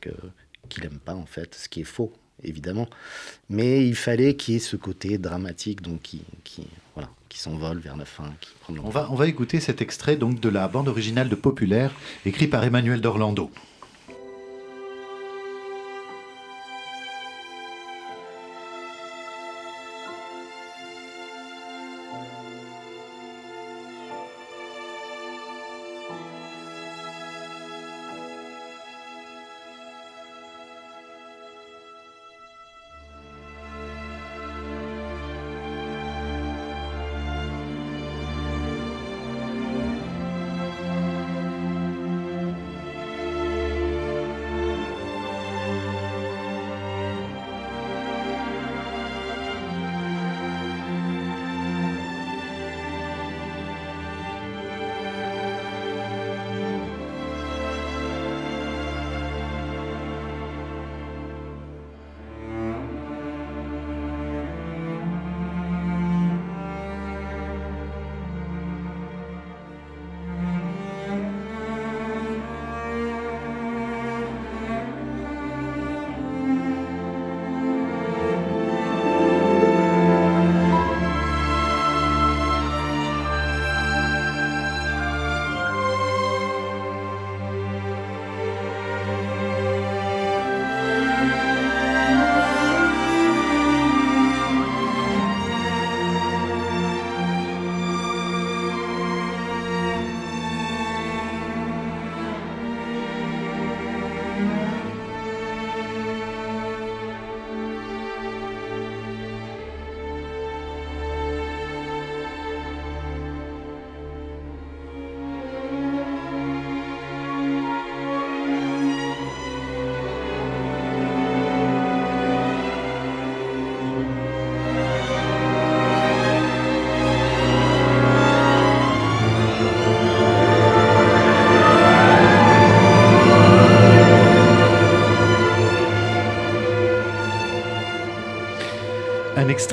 qu'il n'aime pas en fait, ce qui est faux évidemment. Mais il fallait qu'il y ait ce côté dramatique, donc qui, qui voilà, qui s'envole vers la fin. Qui on, va, on va écouter cet extrait donc de la bande originale de Populaire, écrit par Emmanuel d'Orlando.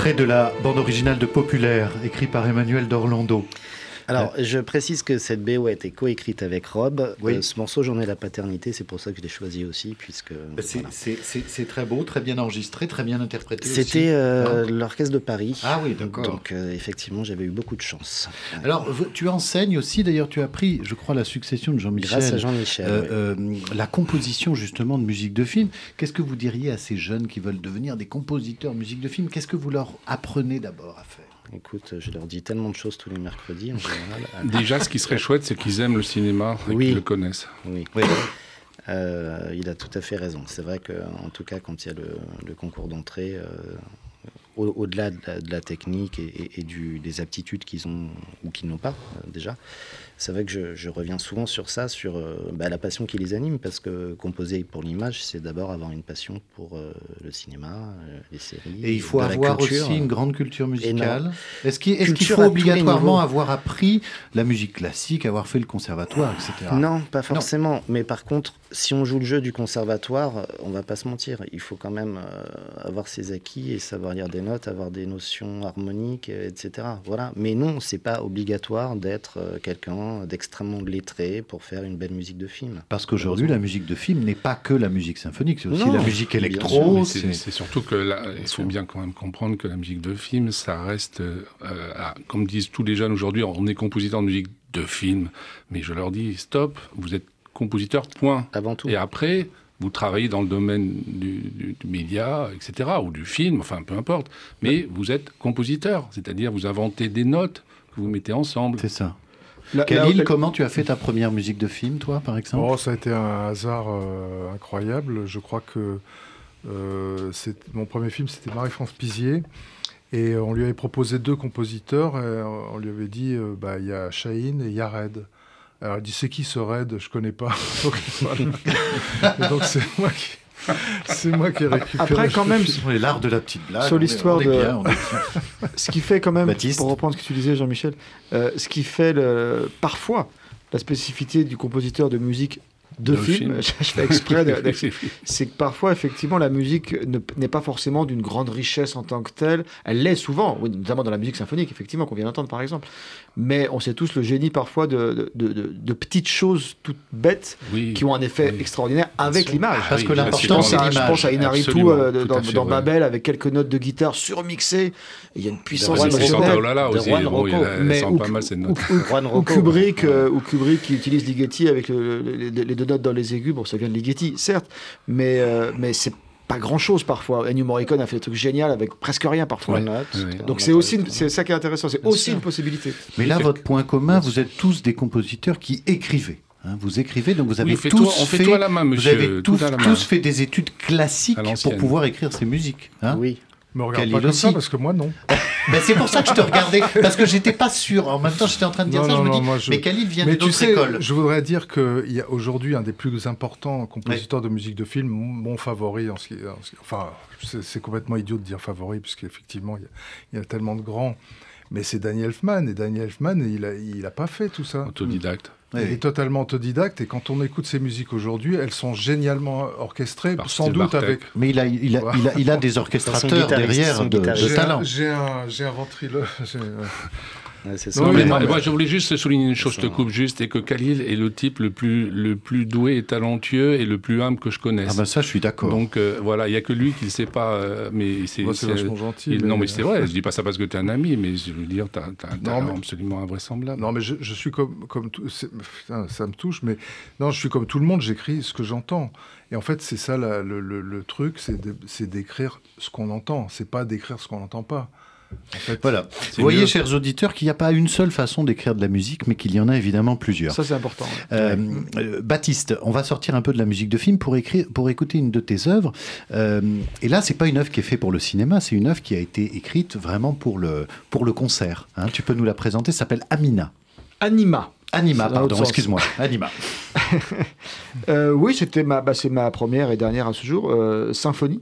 Extrait de la bande originale de Populaire, écrit par Emmanuel d'Orlando. Alors, je précise que cette BO a été coécrite avec Rob. Oui. Euh, ce morceau, j'en ai la paternité, c'est pour ça que je l'ai choisi aussi, puisque... Bah, c'est très beau, très bien enregistré, très bien interprété C'était euh, l'Orchestre de Paris. Ah oui, d'accord. Donc, euh, effectivement, j'avais eu beaucoup de chance. Alors, tu enseignes aussi, d'ailleurs, tu as appris, je crois, la succession de Jean-Michel. Grâce à Jean-Michel, La composition, justement, de musique de film. Qu'est-ce que vous diriez à ces jeunes qui veulent devenir des compositeurs de musique de film? Qu'est-ce que vous leur apprenez d'abord à faire? Écoute, je leur dis tellement de choses tous les mercredis en général. Déjà, ce qui serait chouette, c'est qu'ils aiment le cinéma et qu'ils le connaissent. Oui. Euh, il a tout à fait raison. C'est vrai qu'en tout cas, quand il y a le, concours d'entrée, euh, au-delà de, la technique et, du, des aptitudes qu'ils ont ou qu'ils n'ont pas euh, déjà, c'est vrai que je, reviens souvent sur ça, sur euh, bah, la passion qui les anime, parce que composer pour l'image, c'est d'abord avoir une passion pour euh, le cinéma, euh, les séries. Et il faut avoir aussi une grande culture musicale. Est-ce qu'il faut obligatoirement avoir appris la musique classique, avoir fait le conservatoire, etc. Non, pas forcément. Mais par contre, si on joue le jeu du conservatoire, on va pas se mentir. Il faut quand même avoir ses acquis et savoir lire des notes, avoir des notions harmoniques, etc. Voilà. Mais non, c'est pas obligatoire d'être quelqu'un d'extrêmement lettré pour faire une belle musique de film. Parce qu'aujourd'hui, la musique de film n'est pas que la musique symphonique, c'est aussi la musique électro. C'est surtout que là, il faut bien quand même comprendre que la musique de film, ça reste, euh, comme disent tous les jeunes aujourd'hui, on est compositeur de musique de film, mais je leur dis stop, vous êtes compositeur, point. Avant tout. Et après, vous travaillez dans le domaine du, média, etc., ou du film, enfin peu importe, mais vous êtes compositeur, c'est-à-dire vous inventez des notes que vous mettez ensemble. C'est ça. Khalil, comment tu as fait ta première musique de film, toi, par exemple oh, Ça a été un hasard euh, incroyable. Je crois que euh, mon premier film, c'était Marie-France Pizier. Et on lui avait proposé deux compositeurs. Et on lui avait dit, euh, bah, il y a Shaheen et Yared. Alors il dit, c'est qui ce Red? Je connais pas. donc c'est moi qui... C'est moi qui ai récupéré. Après, quand même, l'art de la petite blague. Sur l'histoire de. ce qui fait quand même, pour reprendre ce que tu disais, Jean-Michel, euh, ce qui fait le... parfois la spécificité du compositeur de musique de, film, je fais exprès, c'est que parfois, effectivement, la musique n'est pas forcément d'une grande richesse en tant que telle. Elle l'est souvent, notamment dans la musique symphonique, effectivement, qu'on vient d'entendre, par exemple. Mais on sait tous le génie parfois de, de, petites choses toutes bêtes qui ont un effet extraordinaire avec l'image. Parce ah que l'important, c'est l'image. Je pense à Inaritu euh, dans, dans Babel avec quelques notes de guitare surmixées. Il y a une puissance émotionnelle. Ou Kubrick, euh, ou Kubrick qui utilise Ligeti avec les deux notes dans les aigus. Bon, ça vient de Ligeti, certes, mais, euh, mais c'est pas grand chose parfois. Ennio Morricone a fait des trucs géniaux avec presque rien parfois. Donc c'est aussi c'est ça qui est intéressant, c'est aussi une possibilité. Mais là, votre point commun, vous êtes tous des compositeurs qui écrivez. Hein. vous écrivez, donc vous avez tous fait, la main, monsieur, vous avez tous, fait des études classiques pour pouvoir écrire ces musiques. Hein oui. Me regarde pas comme ça parce que moi non. Ben, c'est pour ça que je te regardais parce que j'étais pas sûr. En même temps, j'étais en train de dire ça. je me dis, mais Khalil vient de d'autres écoles. Je voudrais dire qu'il y a aujourd'hui un des plus importants compositeurs de musique de film, mon favori en ce qui, enfin, c'est complètement idiot de dire favori puisqu'effectivement il, il y, a tellement de grands. Mais c'est Daniel Elfman et Daniel Elfman, il a, il a pas fait tout ça. Autodidacte. Il est totalement autodidacte et quand on écoute ses musiques aujourd'hui, elles sont génialement orchestrées, sans doute avec. Mais il a, il a, il a, il a des orchestrateurs derrière de, de, talent. J'ai un, un ventriloque. moi, je voulais juste souligner une chose, je te coupe juste, et que Khalil est le type le plus, le plus doué et talentueux et le plus humble que je connaisse. Ah ben ça, je suis d'accord. Donc euh, voilà, il n'y a que lui qui ne sait pas. Euh, mais c'est vachement gentil. Non, mais c'est vrai, je dis pas ça parce que tu es un ami, mais je veux dire, tu as, un talent absolument invraisemblable. Non, mais je, je suis comme, comme tout, ça me touche, mais non, je suis comme tout le monde, j'écris ce que j'entends. Et en fait, c'est ça le, le, le, truc, c'est d'écrire ce qu'on entend, c'est pas d'écrire ce qu'on n'entend pas voilà. Vous voyez, chers auditeurs, qu'il n'y a pas une seule façon d'écrire de la musique, mais qu'il y en a évidemment plusieurs. Ça, c'est important. Euh, euh, Baptiste, on va sortir un peu de la musique de film pour, écrire, pour écouter une de tes œuvres. Euh, et là, c'est pas une œuvre qui est faite pour le cinéma, c'est une œuvre qui a été écrite vraiment pour le, pour le concert. Hein. Tu peux nous la présenter, ça s'appelle Amina. Anima. Anima, pardon, excuse-moi. Anima. oui, c'était ma, bah, c'est ma première et dernière à ce jour, Symphonie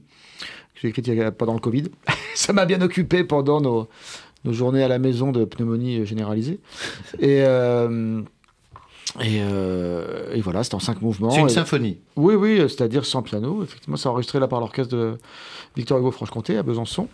j'ai écrit pendant le Covid. ça m'a bien occupé pendant nos, nos, journées à la maison de pneumonie généralisée. Et, euh, euh, et, voilà, c'était en cinq mouvements. C'est une symphonie Oui, oui, c'est-à-dire sans piano. Effectivement, c'est enregistré là par l'orchestre de Victor Hugo Franche-Comté à Besançon.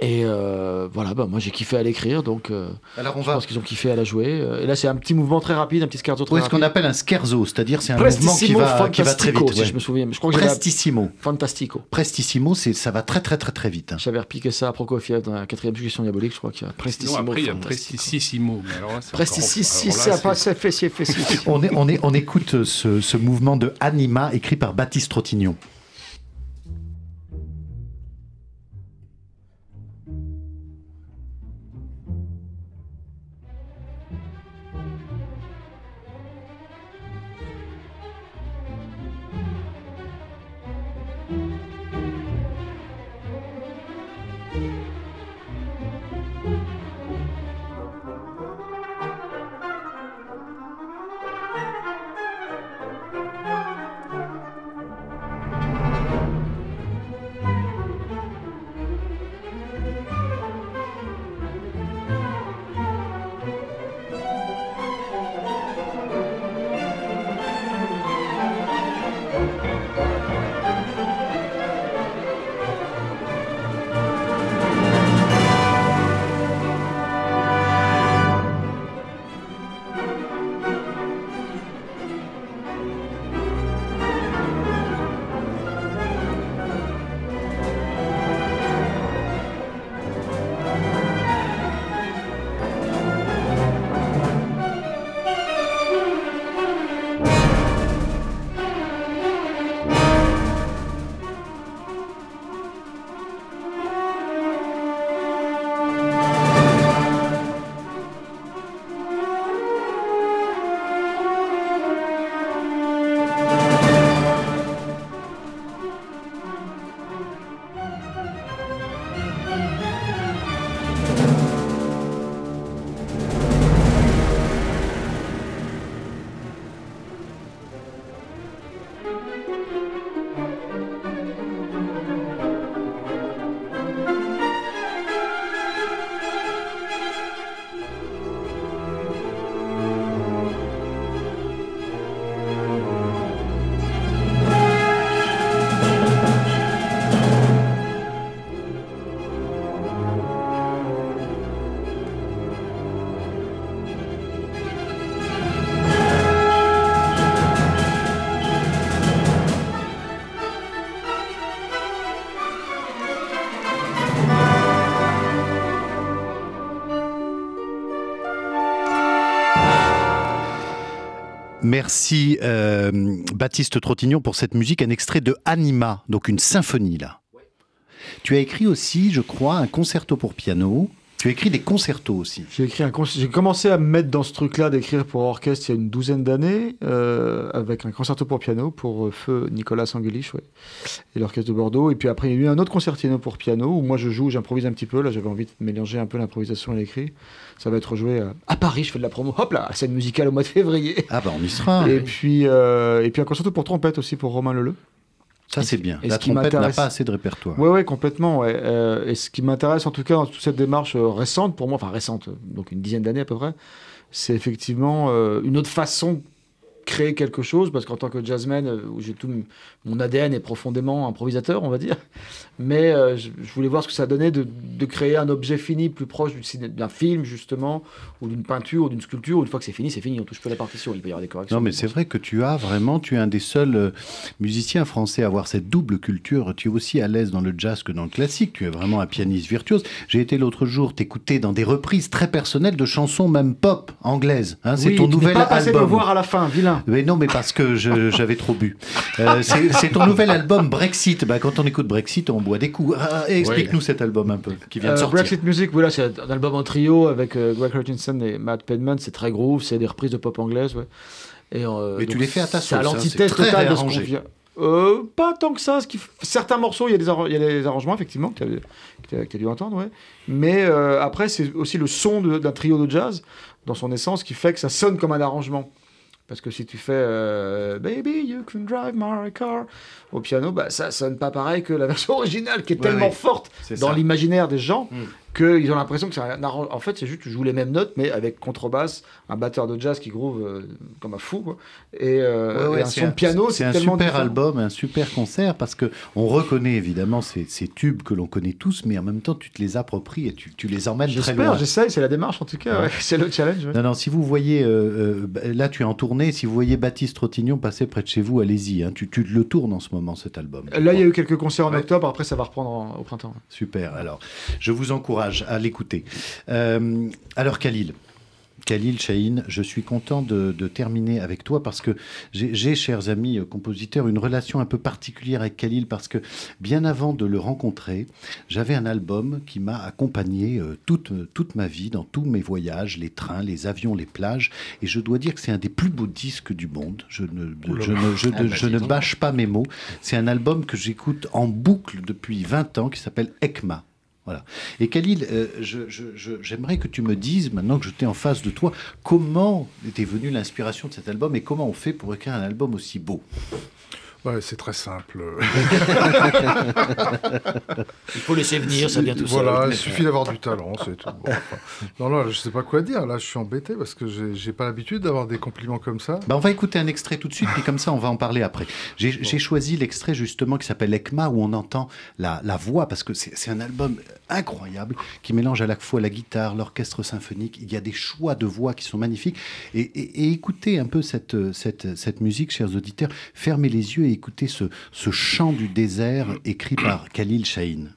Et euh, voilà, bah, moi j'ai kiffé à l'écrire, donc euh, Alors on je va. pense qu'ils ont kiffé à la jouer. Euh, Et là c'est un petit mouvement très rapide, un petit scherzo très est-ce qu'on appelle un scherzo? C'est-à-dire c'est un mouvement qui Prestissimo va, qui va très Fantastico, vite. si ouais. je me souviens. Je crois que j'avais Prestissimo. Fantastico. Prestissimo, c'est ça va très très très très vite. hein. J'avais repiqué ça à Prokofiev dans la quatrième suggestion diabolique, je crois qu'il y a Prestissimo. après, il y a Fantastico. Prestissimo. Prestissimo, alors là, c'est pas c'est- c'est fessier, fessier. On, est, on, est, on écoute ce, ce mouvement de Anima écrit par Baptiste Trottignon. Merci euh, Baptiste Trottignon pour cette musique, un extrait de Anima, donc une symphonie là. Tu as écrit aussi, je crois, un concerto pour piano. Tu as écrit des concertos aussi. J'ai écrit un con- j'ai commencé à me mettre dans ce truc-là d'écrire pour orchestre il y a une douzaine d'années euh, avec un concerto pour piano pour euh, feu Nicolas Angelich ouais, et l'orchestre de Bordeaux. Et puis après il y a eu un autre concertino pour piano où moi je joue j'improvise un petit peu. Là j'avais envie de mélanger un peu l'improvisation et l'écrit. Ça va être joué à, à Paris. Je fais de la promo. Hop là scène musicale au mois de février. Ah bah on y sera. et puis euh, et puis un concerto pour trompette aussi pour Romain Leleu Ça c'est bien. et La ce qui trompette n'a pas assez de répertoire. Ouais, ouais, complètement. Ouais. Euh, et ce qui m'intéresse, en tout cas, dans toute cette démarche euh, récente, pour moi, enfin récente, euh, donc une dizaine d'années à peu près, c'est effectivement euh, une autre façon créer quelque chose, parce qu'en tant que jazzman, euh, où j'ai tout mon ADN est profondément improvisateur, on va dire, mais euh, je, je voulais voir ce que ça donnait de, de créer un objet fini plus proche d'un film, justement, ou d'une peinture, ou d'une sculpture. Une fois que c'est fini, c'est fini, on touche plus à la partition, il peut y avoir des corrections. Non, mais c'est vrai que tu as vraiment, tu es un des seuls euh, musiciens français à avoir cette double culture. Tu es aussi à l'aise dans le jazz que dans le classique. Tu es vraiment un pianiste virtuose. J'ai été l'autre jour t'écouter dans des reprises très personnelles de chansons, même pop, anglaises. hein. c'est Oui, ton tu nouvel pas passé album. me voir à la fin, vilain. Mais non, mais parce que je- j'avais trop bu. Euh, c'est c'est ton nouvel album Brexit. Bah, quand on écoute Brexit, on boit des coups. Ah, Explique-nous cet album un peu qui vient de Euh, sortir. Brexit Music, voilà, c'est un album en trio avec euh, Greg Hutchinson et Matt Penman. C'est très groove, c'est des reprises de pop anglaise. Ouais. Et, euh, Mais tu les fais à ta C'est à sauce, hein, l'antithèse totale de ce qu'on vient. Euh, pas tant que ça. Ce qui... f- Certains morceaux, il y, a des arra- il y a des arrangements, effectivement, que tu as, dû entendre. Ouais. Mais euh, après, c'est aussi le son de- d'un trio de jazz, dans son essence, qui fait que ça sonne comme un arrangement. Parce que si tu fais euh, Baby, you can drive my car au piano, bah, ça sonne pas pareil que la version originale qui est Ouais, tellement ouais. forte dans l'imaginaire des gens. Mm. Qu'ils ont l'impression que c'est un En fait, c'est juste tu joues les mêmes notes, mais avec contrebasse, un batteur de jazz qui groove euh, comme un fou, quoi. Et, euh, un son de piano. C'est un super album, un super concert, parce que on reconnaît évidemment ces, ces tubes que l'on connaît tous, mais en même temps, tu te les appropries et tu, tu les emmènes très loin. J'espère, j'essaye, c'est la démarche en tout cas, c'est le challenge. Non, non, si vous voyez, euh, là tu es en tournée, si vous voyez Baptiste Trottignon passer près de chez vous, allez-y, hein, tu, tu, le tournes en ce moment cet album. Là, il y a eu quelques concerts en octobre, après ça va reprendre au printemps. Super, alors je vous encourage à l'écouter. Euh, alors Khalil, Khalil Chahine, je suis content de, terminer avec toi parce que j'ai, chers amis euh, compositeurs, une relation un peu particulière avec Khalil parce que bien avant de le rencontrer, j'avais un album qui m'a accompagné euh, toute, toute ma vie dans tous mes voyages, les trains, les avions, les plages. Et je dois dire que c'est un des plus beaux disques du monde. Je ne, je ne, je, ah, bah, je ne bâche pas mes mots. C'est un album que j'écoute en boucle depuis 20 ans qui s'appelle ECMA. Et Khalil, euh, j'aimerais que tu me dises, maintenant que je t'ai en face de toi, comment était venue l'inspiration de cet album et comment on fait pour écrire un album aussi beau? Ouais, c'est très simple. il faut laisser venir, ça vient tout seul. Voilà, il suffit d'avoir du talent, c'est tout. non, non, je sais pas quoi dire. Là, je suis embêté parce que j'ai pas l'habitude d'avoir des compliments comme ça. Bah, on va écouter un extrait tout de suite, puis comme ça, on va en parler après. J'ai choisi l'extrait justement qui s'appelle ECMA, où on entend la, la voix, parce que c'est un album incroyable qui mélange à la fois la guitare, l'orchestre symphonique. Il y a des choix de voix qui sont magnifiques. Et, et, et écoutez un peu cette, cette, cette musique, chers auditeurs. Fermez les yeux et écouter ce, chant du désert écrit par Khalil Shahin.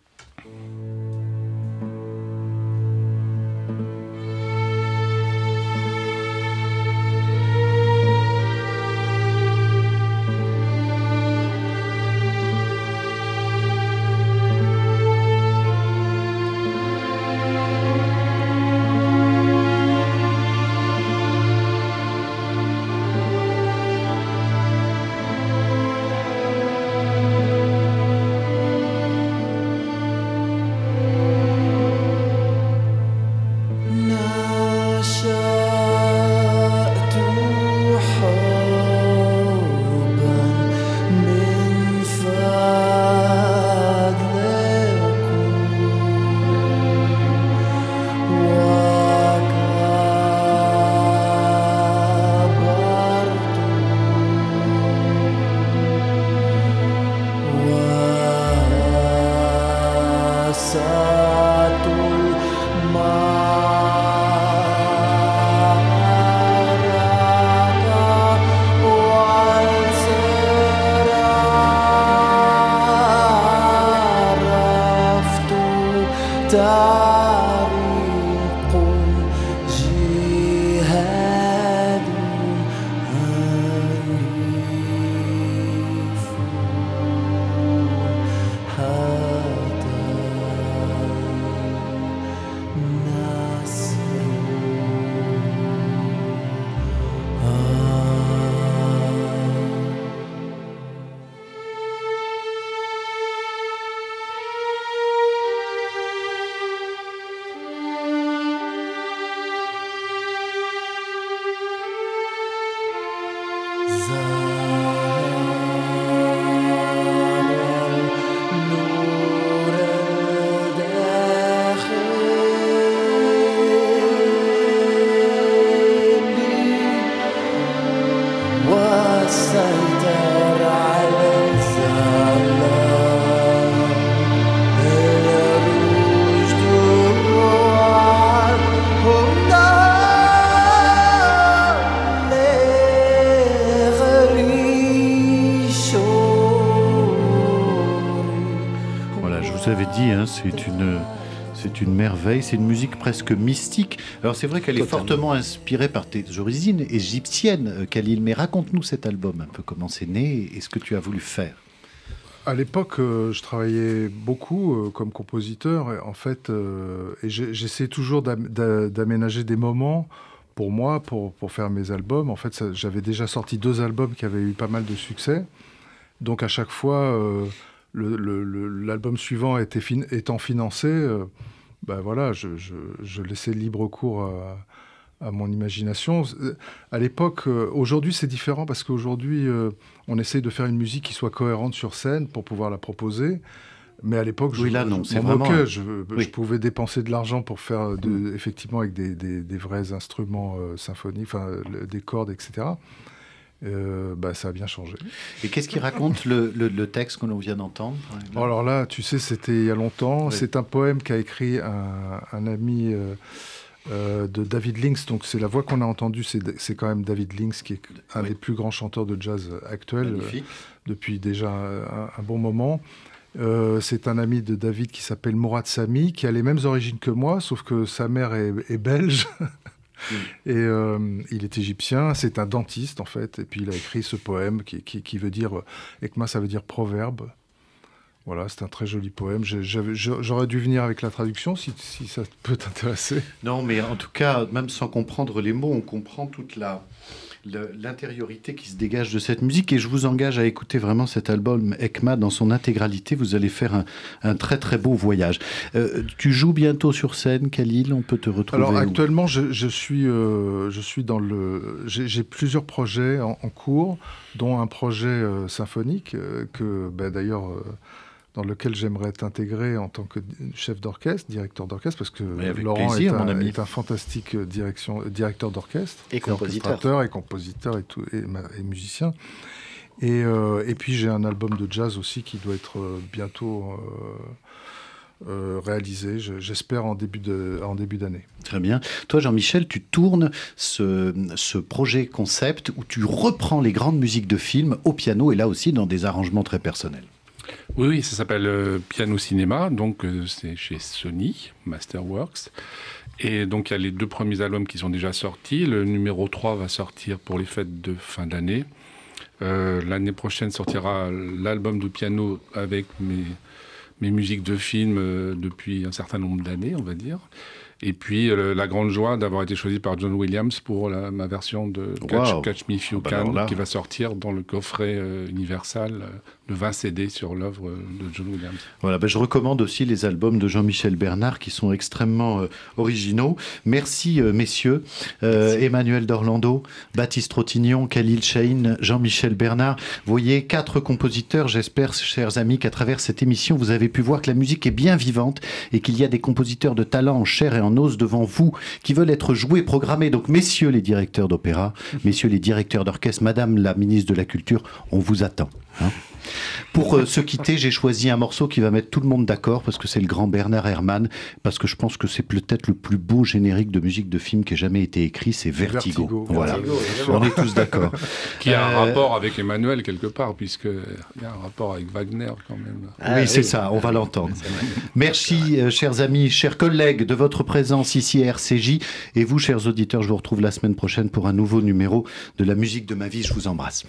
C'est une merveille, c'est une musique presque mystique. Alors c'est vrai qu'elle est fortement inspirée par tes origines égyptiennes, euh, Khalil, mais raconte-nous cet album un peu, comment c'est né et ce que tu as voulu faire. À l'époque, euh, je travaillais beaucoup euh, comme compositeur, et en fait, et j'essayais toujours d'aménager des moments pour moi, pour, pour faire mes albums. En fait, j'avais déjà sorti deux albums qui avaient eu pas mal de succès. Donc à chaque fois, l'album suivant était étant financé, euh, ben voilà, je, laissais libre cours à, mon imagination. À l'époque, euh, aujourd'hui c'est différent parce qu'aujourd'hui euh, on essaye de faire une musique qui soit cohérente sur scène pour pouvoir la proposer. Mais à l'époque, oui, je, non, je vraiment... moquais. Je, je, pouvais dépenser de l'argent pour faire, de, mm. effectivement, avec des, des, des vrais instruments euh, symphoniques, enfin, des cordes, etc. Euh, bah, ça a bien changé. Et qu'est-ce qui raconte le, le, le, texte que l'on vient d'entendre Alors là, tu sais, c'était il y a longtemps. Oui. C'est un poème qu'a écrit un, un ami euh, euh, de David Lynx. Donc c'est la voix qu'on a entendue, c'est quand même David Lynx, qui est un oui. des plus grands chanteurs de jazz actuels depuis déjà un, un, bon moment. Euh, c'est un ami de David qui s'appelle Mourad Sami, qui a les mêmes origines que moi, sauf que sa mère est, est belge. Mm. Et euh, il est égyptien, c'est un dentiste en fait, et puis il a écrit ce poème qui, qui, veut dire, Ekma ça veut dire proverbe. Voilà, c'est un très joli poème. J'aurais dû venir avec la traduction si, si ça peut t'intéresser. Non, mais en tout cas, même sans comprendre les mots, on comprend toute la, l'intériorité qui se dégage de cette musique et je vous engage à écouter vraiment cet album ECMA dans son intégralité. Vous allez faire un, un très très beau voyage. Euh, tu joues bientôt sur scène, Khalil On peut te retrouver Alors actuellement, je, je, suis, euh, je suis dans le. J'ai plusieurs projets en, en, cours, dont un projet euh, symphonique que ben, d'ailleurs dans lequel j'aimerais t'intégrer en tant que chef d'orchestre, directeur d'orchestre, parce que Laurent plaisir, est, un, ami. est, un, fantastique direction, directeur d'orchestre, et compositeur, et compositeur et, tout, et, et musicien. Et, euh, et puis j'ai un album de jazz aussi qui doit être bientôt euh, euh, réalisé, j'espère en début de, en début d'année. Très bien. Toi, Jean-Michel, tu tournes ce, ce, projet concept où tu reprends les grandes musiques de films au piano et là aussi dans des arrangements très personnels. Oui, ça s'appelle euh, Piano Cinéma, donc euh, c'est chez Sony, Masterworks. Et donc il y a les deux premiers albums qui sont déjà sortis. Le numéro 3 va sortir pour les fêtes de fin d'année. Euh, L'année prochaine sortira l'album de piano avec mes, mes musiques de film euh, depuis un certain nombre d'années, on va dire. Et puis euh, la grande joie d'avoir été choisi par John Williams pour la, ma version de Catch, wow. Catch Me If You Ah bah Can, qui va sortir dans le coffret euh, Universal euh, de 20 CD sur l'œuvre de John Williams. Voilà, ben je recommande aussi les albums de Jean-Michel Bernard qui sont extrêmement originaux. Merci messieurs, Emmanuel d'Orlando, Baptiste Trottignon, Khalil Chahin, Jean-Michel Bernard. Vous voyez, quatre compositeurs. J'espère, chers amis, qu'à travers cette émission, vous avez pu voir que la musique est bien vivante et qu'il y a des compositeurs de talent en chair et en os devant vous qui veulent être joués, programmés. Donc, messieurs les directeurs d'opéra, messieurs les directeurs d'orchestre, madame la ministre de la Culture, on vous attend. Hein pour euh, se quitter, j'ai choisi un morceau qui va mettre tout le monde d'accord parce que c'est le grand Bernard Herrmann, parce que je pense que c'est peut-être le plus beau générique de musique de film qui ait jamais été écrit, c'est Vertigo. Vertigo. Voilà, Vertigo, on est tous d'accord. Qui a un euh... rapport avec Emmanuel quelque part, puisqu'il y a un rapport avec Wagner quand même. Ah, oui, c'est oui. ça, on va l'entendre. Merci, euh, chers amis, chers collègues, de votre présence ici à RCJ. Et vous, chers auditeurs, je vous retrouve la semaine prochaine pour un nouveau numéro de la musique de ma vie. Je vous embrasse.